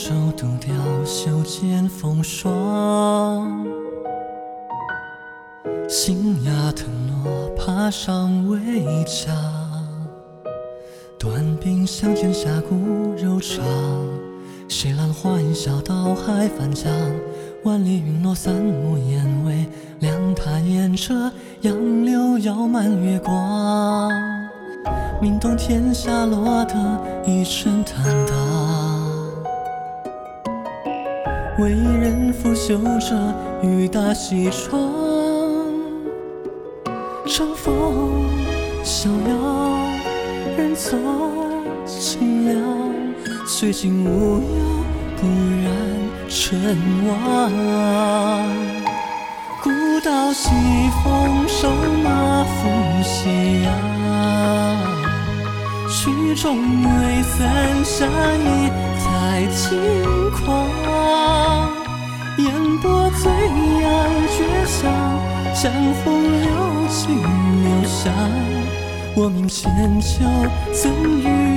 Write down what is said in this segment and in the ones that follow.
手独钓袖间风霜。新芽藤萝爬上围墙，短兵相见侠骨柔肠。谁揽花影笑到海翻江？万里云落三暮烟微凉，他沿着杨柳摇满月光，名动天下落得一身坦荡。为人拂袖着雨打西窗。乘风逍遥，人走清凉，虽尽无忧，不染尘妄。古道西风瘦马负斜阳，曲终未散下意爱轻狂。烟波醉阳绝响，江风流去留下。我命千秋，怎与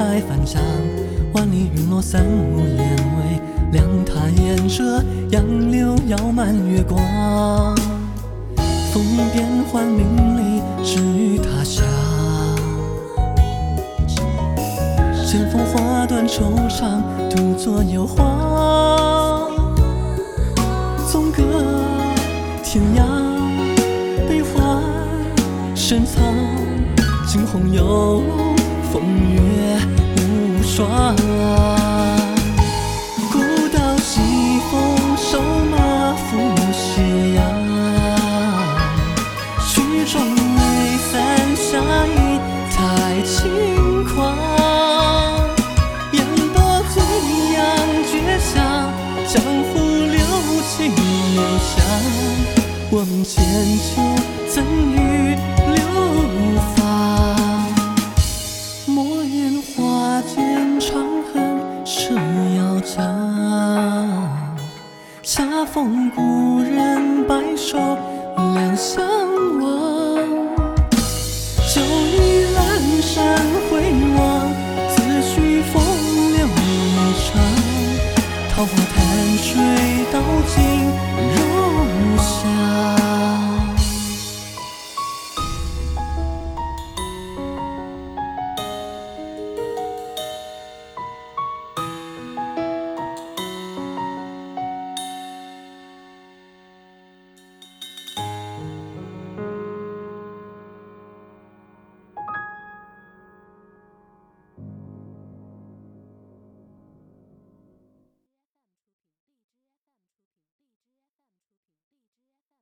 海翻江？万里云落三五烟微凉，他沿着杨柳摇满月光。风云变幻名利，只与他乡。剑风花断惆怅，独坐幽篁。纵隔天涯。悲欢深藏，惊鸿有路，风月霜。古道西风瘦马负斜阳，曲终未散下意太轻狂。烟波醉阳绝响，江湖留情留香。我命千秋，怎与长恨生瑶草，恰逢故人白首两相。